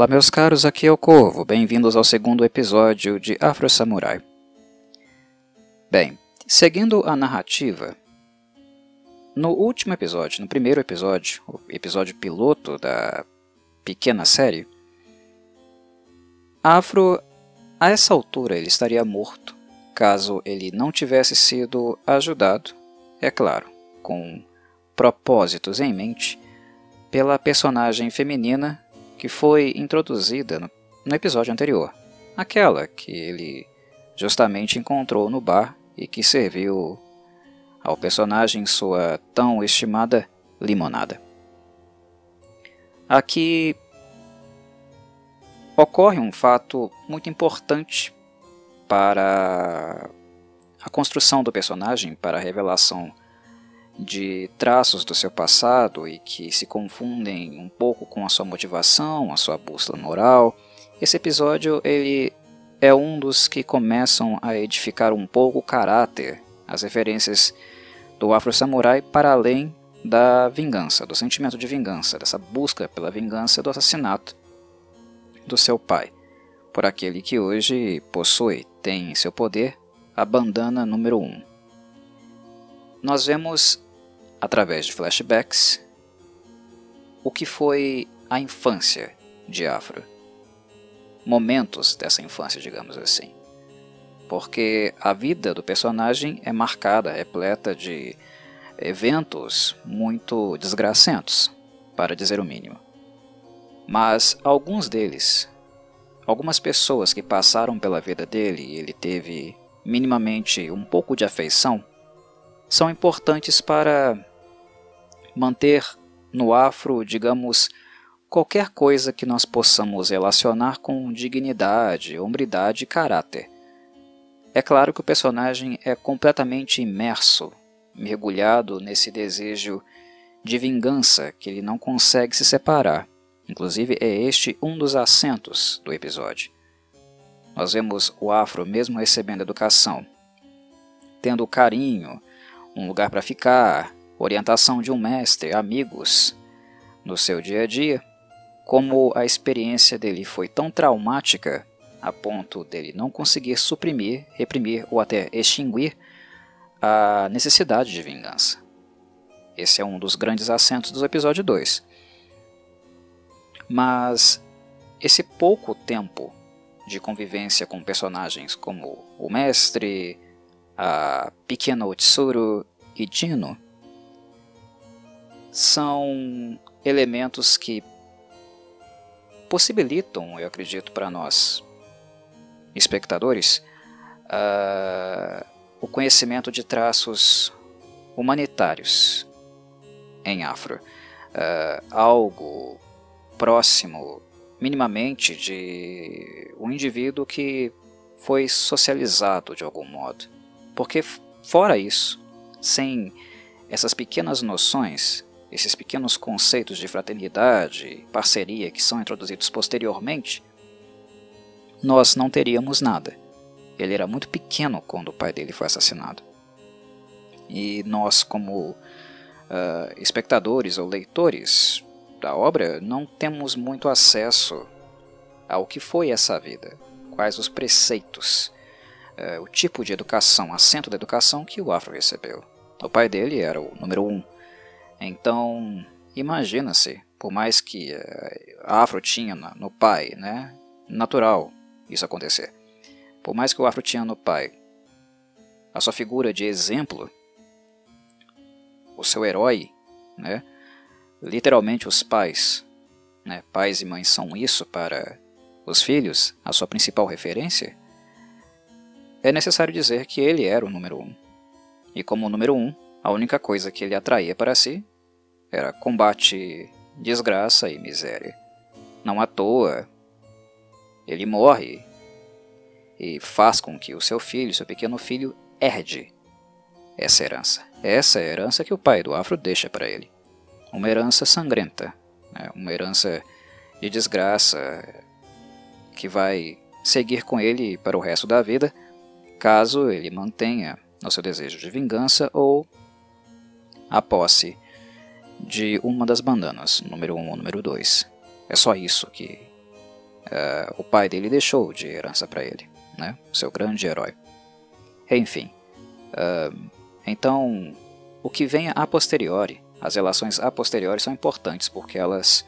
Olá, meus caros, aqui é o Corvo. Bem-vindos ao segundo episódio de Afro Samurai. Bem, seguindo a narrativa, no último episódio, no primeiro episódio, o episódio piloto da pequena série, Afro, a essa altura, ele estaria morto caso ele não tivesse sido ajudado, é claro, com propósitos em mente, pela personagem feminina que foi introduzida no, episódio anterior, aquela que ele justamente encontrou no bar e que serviu ao personagem sua tão estimada limonada. Aqui ocorre um fato muito importante para a construção do personagem, para a revelação de traços do seu passado e que se confundem um pouco com a sua motivação, a sua bússola moral. Esse episódio ele é um dos que começam a edificar um pouco o caráter, as referências do Afro Samurai para além da vingança, do sentimento de vingança, dessa busca pela vingança do assassinato do seu pai, por aquele que hoje possui, tem em seu poder a bandana número 1. Um. Nós vemos através de flashbacks, o que foi a infância de Afro. Momentos dessa infância, digamos assim. Porque a vida do personagem é marcada, repleta de eventos muito desgracentos, para dizer o mínimo. Mas alguns deles, algumas pessoas que passaram pela vida dele e ele teve minimamente um pouco de afeição, são importantes para manter no afro, digamos, qualquer coisa que nós possamos relacionar com dignidade, hombridade e caráter. É claro que o personagem é completamente imerso, mergulhado nesse desejo de vingança que ele não consegue se separar. Inclusive, é este um dos acentos do episódio. Nós vemos o afro, mesmo recebendo educação, tendo carinho, um lugar para ficar, orientação de um mestre, amigos no seu dia a dia, como a experiência dele foi tão traumática a ponto dele não conseguir suprimir, reprimir ou até extinguir a necessidade de vingança. Esse é um dos grandes acentos do episódio 2. Mas esse pouco tempo de convivência com personagens como o mestre, a pequena Otsuru e Dino são elementos que possibilitam, eu acredito, para nós, espectadores, uh, o conhecimento de traços humanitários em Afro. Uh, algo próximo, minimamente, de um indivíduo que foi socializado de algum modo. Porque, fora isso, sem essas pequenas noções, esses pequenos conceitos de fraternidade parceria que são introduzidos posteriormente, nós não teríamos nada. Ele era muito pequeno quando o pai dele foi assassinado. E nós, como uh, espectadores ou leitores da obra, não temos muito acesso ao que foi essa vida, quais os preceitos, uh, o tipo de educação, acento da educação que o Afro recebeu. O pai dele era o número um então, imagina-se, por mais que a Afro tinha no pai, né, natural isso acontecer. Por mais que o Afro tinha no pai a sua figura de exemplo, o seu herói, né, literalmente os pais, né, pais e mães são isso para os filhos, a sua principal referência, é necessário dizer que ele era o número um. E como o número um, a única coisa que ele atraía para si era combate, desgraça e miséria. Não à toa, ele morre e faz com que o seu filho, seu pequeno filho, herde essa herança. Essa é a herança que o pai do Afro deixa para ele. Uma herança sangrenta, né? uma herança de desgraça que vai seguir com ele para o resto da vida, caso ele mantenha o seu desejo de vingança ou a posse de uma das bandanas, número 1 um ou número 2. É só isso que uh, o pai dele deixou de herança para ele, né? seu grande herói. Enfim, uh, então o que vem a posteriori, as relações a posteriori são importantes porque elas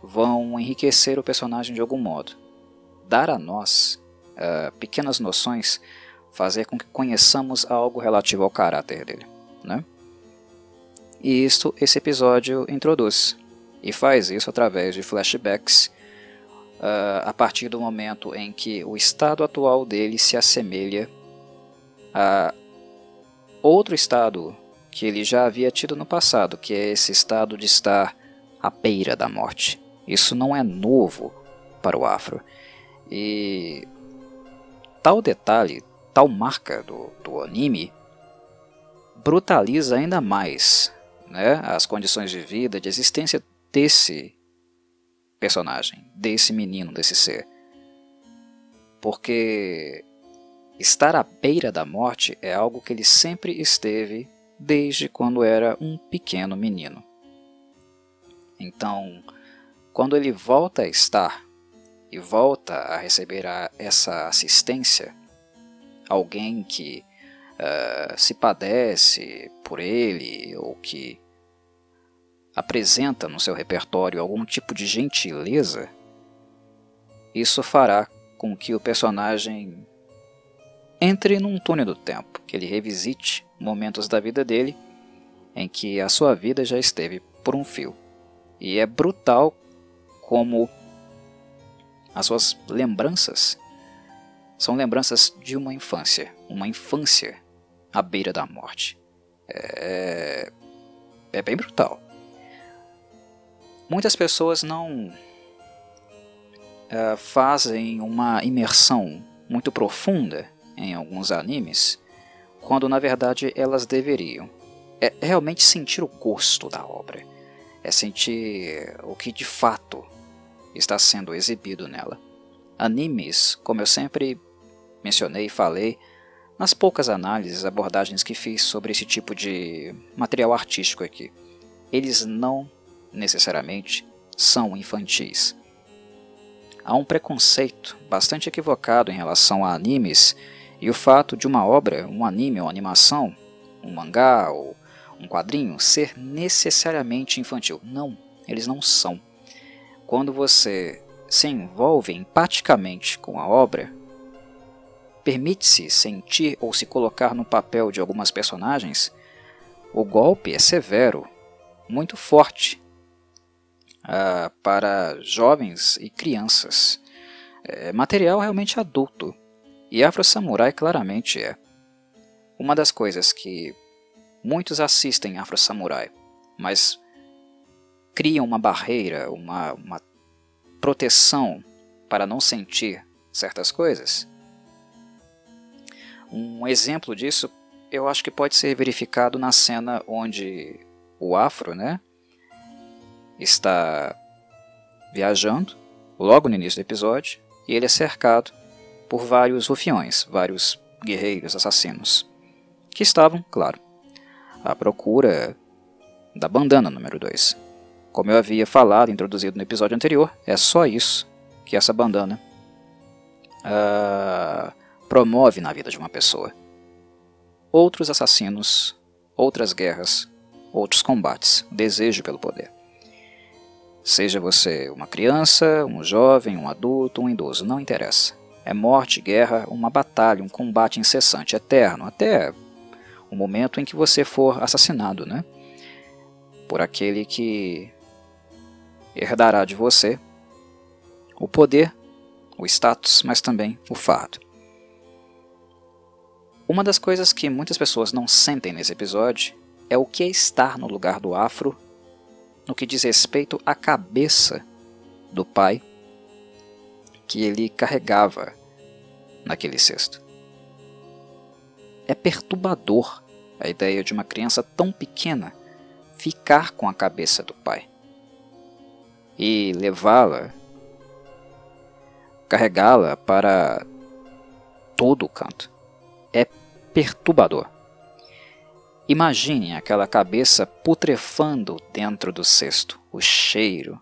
vão enriquecer o personagem de algum modo, dar a nós uh, pequenas noções, fazer com que conheçamos algo relativo ao caráter dele, né? E isto esse episódio introduz, e faz isso através de flashbacks uh, a partir do momento em que o estado atual dele se assemelha a outro estado que ele já havia tido no passado, que é esse estado de estar à beira da morte. Isso não é novo para o Afro. E tal detalhe, tal marca do, do anime, brutaliza ainda mais né, as condições de vida, de existência desse personagem, desse menino, desse ser. Porque estar à beira da morte é algo que ele sempre esteve desde quando era um pequeno menino. Então, quando ele volta a estar e volta a receber a, essa assistência, alguém que uh, se padece por ele ou que apresenta no seu repertório algum tipo de gentileza, isso fará com que o personagem entre num túnel do tempo, que ele revisite momentos da vida dele em que a sua vida já esteve por um fio. E é brutal como as suas lembranças são lembranças de uma infância, uma infância à beira da morte. É, é bem brutal. Muitas pessoas não uh, fazem uma imersão muito profunda em alguns animes, quando na verdade elas deveriam. É realmente sentir o gosto da obra, é sentir o que de fato está sendo exibido nela. Animes, como eu sempre mencionei e falei, nas poucas análises, abordagens que fiz sobre esse tipo de material artístico aqui, eles não necessariamente, são infantis. Há um preconceito bastante equivocado em relação a animes e o fato de uma obra, um anime ou animação, um mangá ou um quadrinho ser necessariamente infantil. Não, eles não são. Quando você se envolve empaticamente com a obra, permite-se sentir ou se colocar no papel de algumas personagens, o golpe é severo, muito forte uh, para jovens e crianças. É material realmente adulto. E Afro Samurai claramente é. Uma das coisas que muitos assistem Afro Samurai, mas criam uma barreira, uma, uma proteção para não sentir certas coisas. Um exemplo disso eu acho que pode ser verificado na cena onde o Afro, né, está viajando, logo no início do episódio, e ele é cercado por vários rufiões, vários guerreiros assassinos, que estavam, claro, à procura da bandana número 2. Como eu havia falado, introduzido no episódio anterior, é só isso que essa bandana uh, promove na vida de uma pessoa. Outros assassinos, outras guerras, outros combates, desejo pelo poder. Seja você uma criança, um jovem, um adulto, um idoso, não interessa. É morte, guerra, uma batalha, um combate incessante, eterno, até o momento em que você for assassinado, né? Por aquele que herdará de você o poder, o status, mas também o fardo. Uma das coisas que muitas pessoas não sentem nesse episódio é o que é estar no lugar do afro no que diz respeito à cabeça do pai que ele carregava naquele cesto. É perturbador a ideia de uma criança tão pequena ficar com a cabeça do pai e levá-la, carregá-la para todo o canto. É perturbador. Imaginem aquela cabeça putrefando dentro do cesto, o cheiro.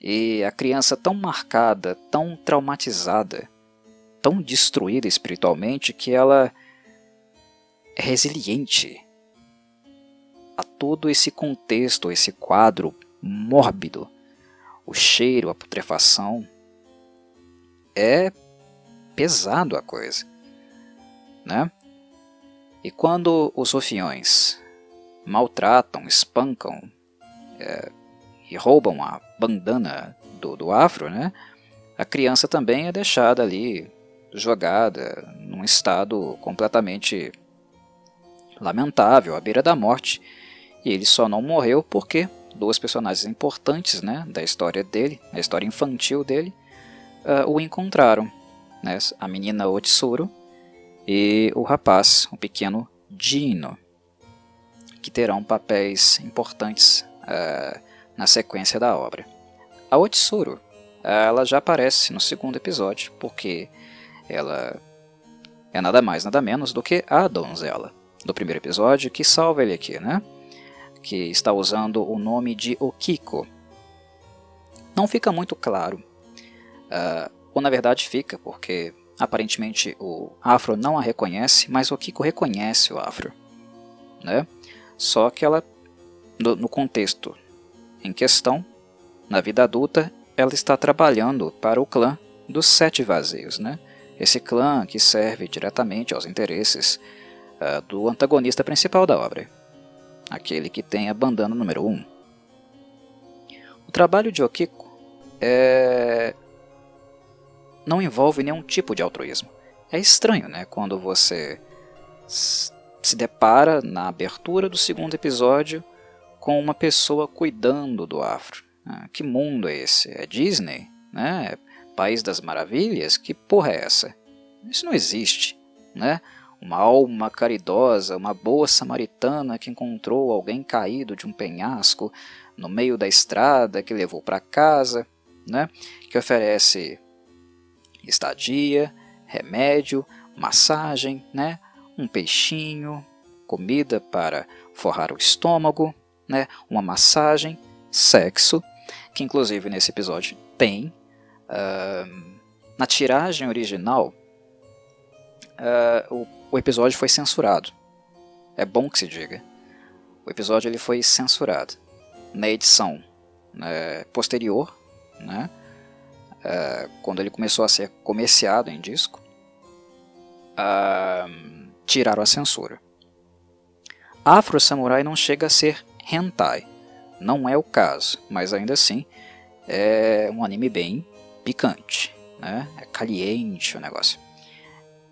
E a criança tão marcada, tão traumatizada, tão destruída espiritualmente que ela é resiliente a todo esse contexto, esse quadro mórbido, o cheiro, a putrefação. É pesado a coisa, né? E quando os rufiões maltratam, espancam é, e roubam a bandana do, do afro, né? A criança também é deixada ali jogada num estado completamente lamentável, à beira da morte. E ele só não morreu porque duas personagens importantes né, da história dele, da história infantil dele, uh, o encontraram. Né, a menina Otsuru e o rapaz, o pequeno Dino, que terão papéis importantes uh, na sequência da obra. A Otsuru ela já aparece no segundo episódio, porque ela é nada mais, nada menos do que a donzela do primeiro episódio, que salva ele aqui, né? Que está usando o nome de Okiko. Não fica muito claro, uh, ou na verdade fica, porque aparentemente o Afro não a reconhece, mas o Okiko reconhece o Afro, né? Só que ela, no, no contexto em questão, na vida adulta, ela está trabalhando para o clã dos Sete Vazios, né? Esse clã que serve diretamente aos interesses uh, do antagonista principal da obra, aquele que tem a bandana número 1. Um. O trabalho de Okiko é... não envolve nenhum tipo de altruísmo. É estranho, né, quando você se depara na abertura do segundo episódio com uma pessoa cuidando do afro. Ah, que mundo é esse? É Disney? Né? País das Maravilhas? Que porra é essa? Isso não existe, né? Uma alma caridosa, uma boa samaritana que encontrou alguém caído de um penhasco no meio da estrada que levou para casa, né? Que oferece estadia, remédio, massagem, né? Um peixinho, comida para forrar o estômago, né? Uma massagem, sexo, que inclusive nesse episódio tem. Uh, na tiragem original, uh, o, o, episódio foi censurado. É bom que se diga. O episódio ele foi censurado. Na edição né, posterior, né, uh, quando ele começou a ser comerciado em disco, tiraram a censura. Afro Samurai não chega a ser hentai, não é o caso, mas ainda assim é um anime bem picante, né? É caliente o negócio.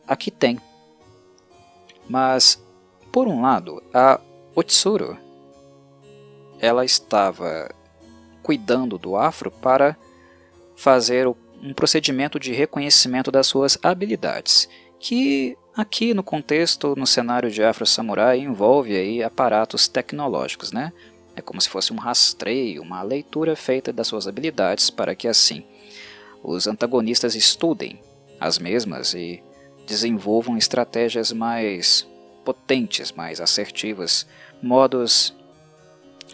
Aqui tem. Mas, por um lado, a Otsuru ela estava cuidando do afro para fazer um procedimento de reconhecimento das suas habilidades, que aqui no contexto, no cenário de Afro Samurai, envolve aí aparatos tecnológicos, né? É como se fosse um rastreio, uma leitura feita das suas habilidades para que assim os antagonistas estudem as mesmas e desenvolvam estratégias mais potentes, mais assertivas, modos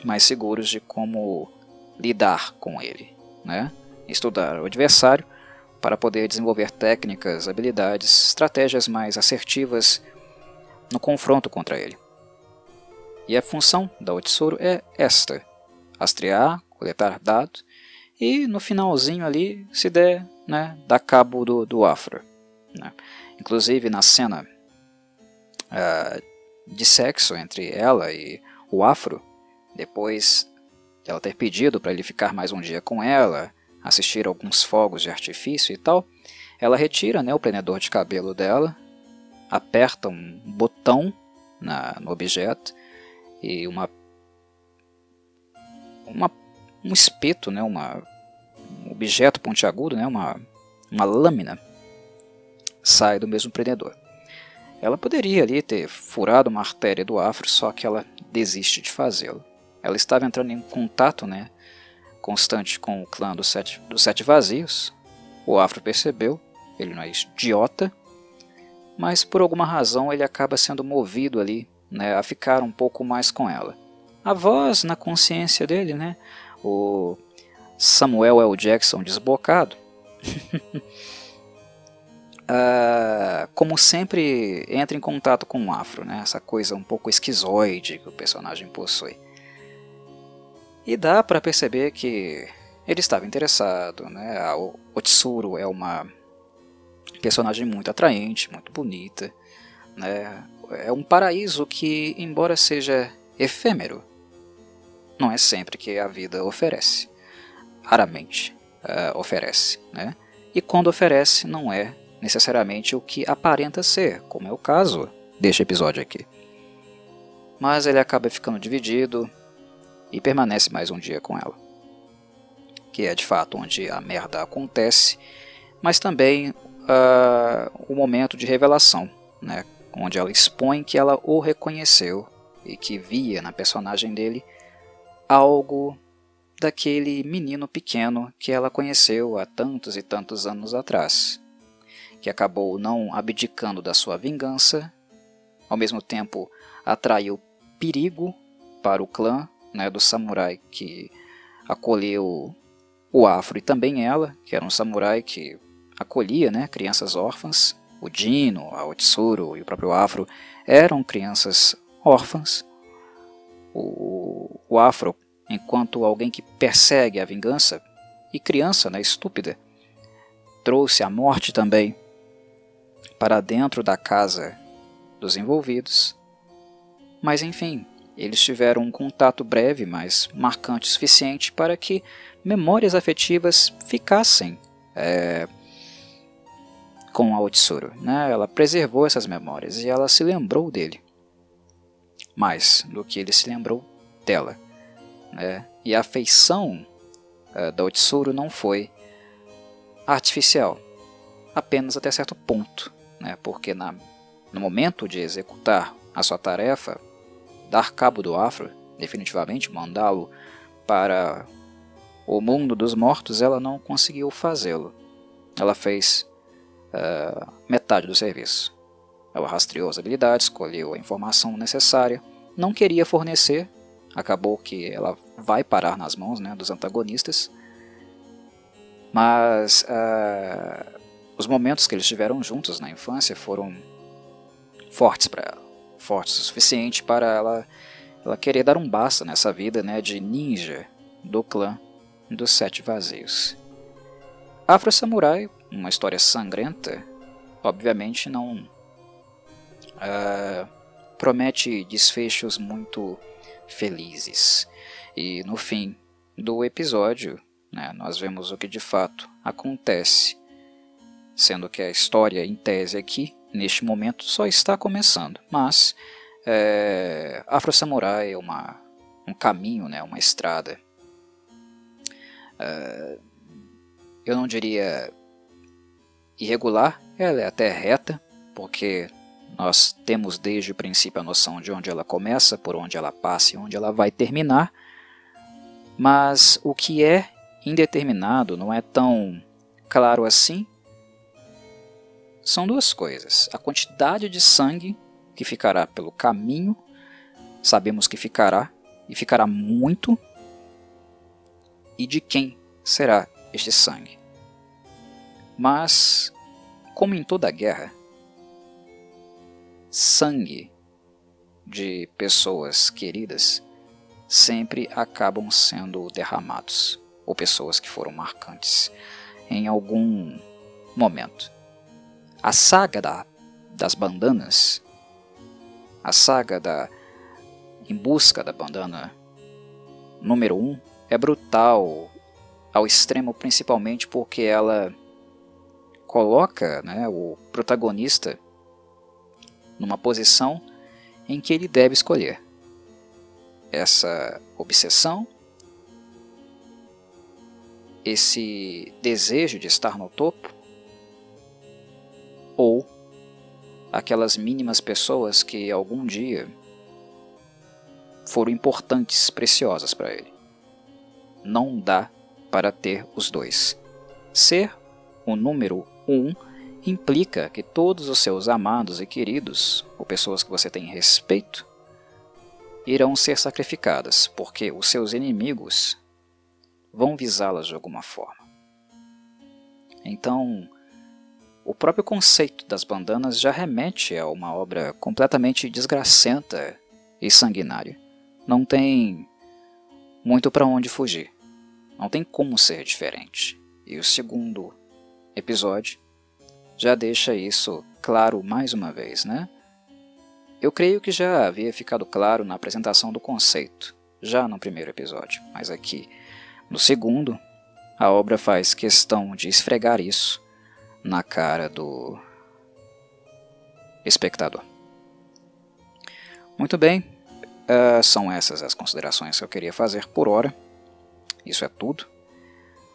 mais seguros de como lidar com ele, né? Estudar o adversário para poder desenvolver técnicas, habilidades, estratégias mais assertivas no confronto contra ele. E a função da Otsuru é esta: rastrear, coletar dados e no finalzinho ali, se der, né, dar cabo do, do afro. Né? Inclusive na cena uh, de sexo entre ela e o afro, depois dela ter pedido para ele ficar mais um dia com ela, assistir alguns fogos de artifício e tal, ela retira né, o prendedor de cabelo dela, aperta um botão na, no objeto e uma, uma um espeto, né, uma, um objeto pontiagudo, né, uma, uma lâmina, sai do mesmo prendedor. Ela poderia ali ter furado uma artéria do afro, só que ela desiste de fazê-lo. Ela estava entrando em contato né, constante com o clã dos sete, dos sete vazios. O afro percebeu, ele não é idiota, mas por alguma razão ele acaba sendo movido ali né, a ficar um pouco mais com ela. A voz na consciência dele, né, o, Samuel L. Jackson desbocado, uh, como sempre entra em contato com o afro, né? essa coisa um pouco esquizoide que o personagem possui. E dá para perceber que ele estava interessado. Né? A Otsuru é uma personagem muito atraente, muito bonita. Né? É um paraíso que, embora seja efêmero, não é sempre que a vida oferece. Raramente uh, oferece. Né? E quando oferece, não é necessariamente o que aparenta ser, como é o caso deste episódio aqui. Mas ele acaba ficando dividido e permanece mais um dia com ela. Que é de fato onde a merda acontece, mas também uh, o momento de revelação, né? onde ela expõe que ela o reconheceu e que via na personagem dele algo daquele menino pequeno que ela conheceu há tantos e tantos anos atrás que acabou não abdicando da sua vingança, ao mesmo tempo atraiu perigo para o clã né, do samurai que acolheu o Afro e também ela, que era um samurai que acolhia né, crianças órfãs. O Dino, a Otsuru e o próprio Afro eram crianças órfãs. O, o Afro, enquanto alguém que persegue a vingança, e criança né, estúpida, trouxe a morte também para dentro da casa dos envolvidos. Mas enfim, eles tiveram um contato breve, mas marcante o suficiente para que memórias afetivas ficassem é, com a Otsuru. Né? Ela preservou essas memórias e ela se lembrou dele. Mais do que ele se lembrou dela. Né? E a afeição é, da Otsuru não foi artificial, apenas até certo ponto né? porque na, no momento de executar a sua tarefa, dar cabo do Afro, definitivamente mandá-lo para o mundo dos mortos, ela não conseguiu fazê-lo. Ela fez uh, metade do serviço. Ela rastreou as habilidades, escolheu a informação necessária, não queria fornecer, acabou que ela vai parar nas mãos né, dos antagonistas, mas uh, os momentos que eles tiveram juntos na infância foram fortes para ela, fortes o suficiente para ela, ela querer dar um basta nessa vida né, de ninja do clã dos Sete Vazios. Afro Samurai, uma história sangrenta, obviamente não uh, promete desfechos muito felizes. E no fim do episódio, né, nós vemos o que de fato acontece sendo que a história em tese aqui, neste momento, só está começando. Mas é, Afro Samurai é uma, um caminho, né, uma estrada. É, eu não diria irregular, ela é até reta, porque nós temos desde o princípio a noção de onde ela começa, por onde ela passa e onde ela vai terminar. Mas o que é indeterminado não é tão claro assim são duas coisas: a quantidade de sangue que ficará pelo caminho, sabemos que ficará, e ficará muito, e de quem será este sangue. Mas, como em toda guerra, sangue de pessoas queridas sempre acabam sendo derramados, ou pessoas que foram marcantes em algum momento. A saga da, das bandanas, a saga da Em Busca da Bandana número 1 um, é brutal ao extremo, principalmente porque ela coloca né, o protagonista numa posição em que ele deve escolher essa obsessão, esse desejo de estar no topo, ou aquelas mínimas pessoas que algum dia foram importantes, preciosas para ele. Não dá para ter os dois. Ser o número um implica que todos os seus amados e queridos, ou pessoas que você tem respeito, irão ser sacrificadas, porque os seus inimigos vão visá-las de alguma forma. Então, o próprio conceito das bandanas já remete a uma obra completamente desgracenta e sanguinária. Não tem muito para onde fugir. Não tem como ser diferente. E o segundo episódio já deixa isso claro mais uma vez, né? Eu creio que já havia ficado claro na apresentação do conceito, já no primeiro episódio, mas aqui, no segundo, a obra faz questão de esfregar isso na cara do espectador. Muito bem, uh, são essas as considerações que eu queria fazer por hora. Isso é tudo.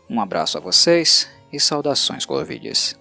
Um abraço a vocês e saudações Colovides.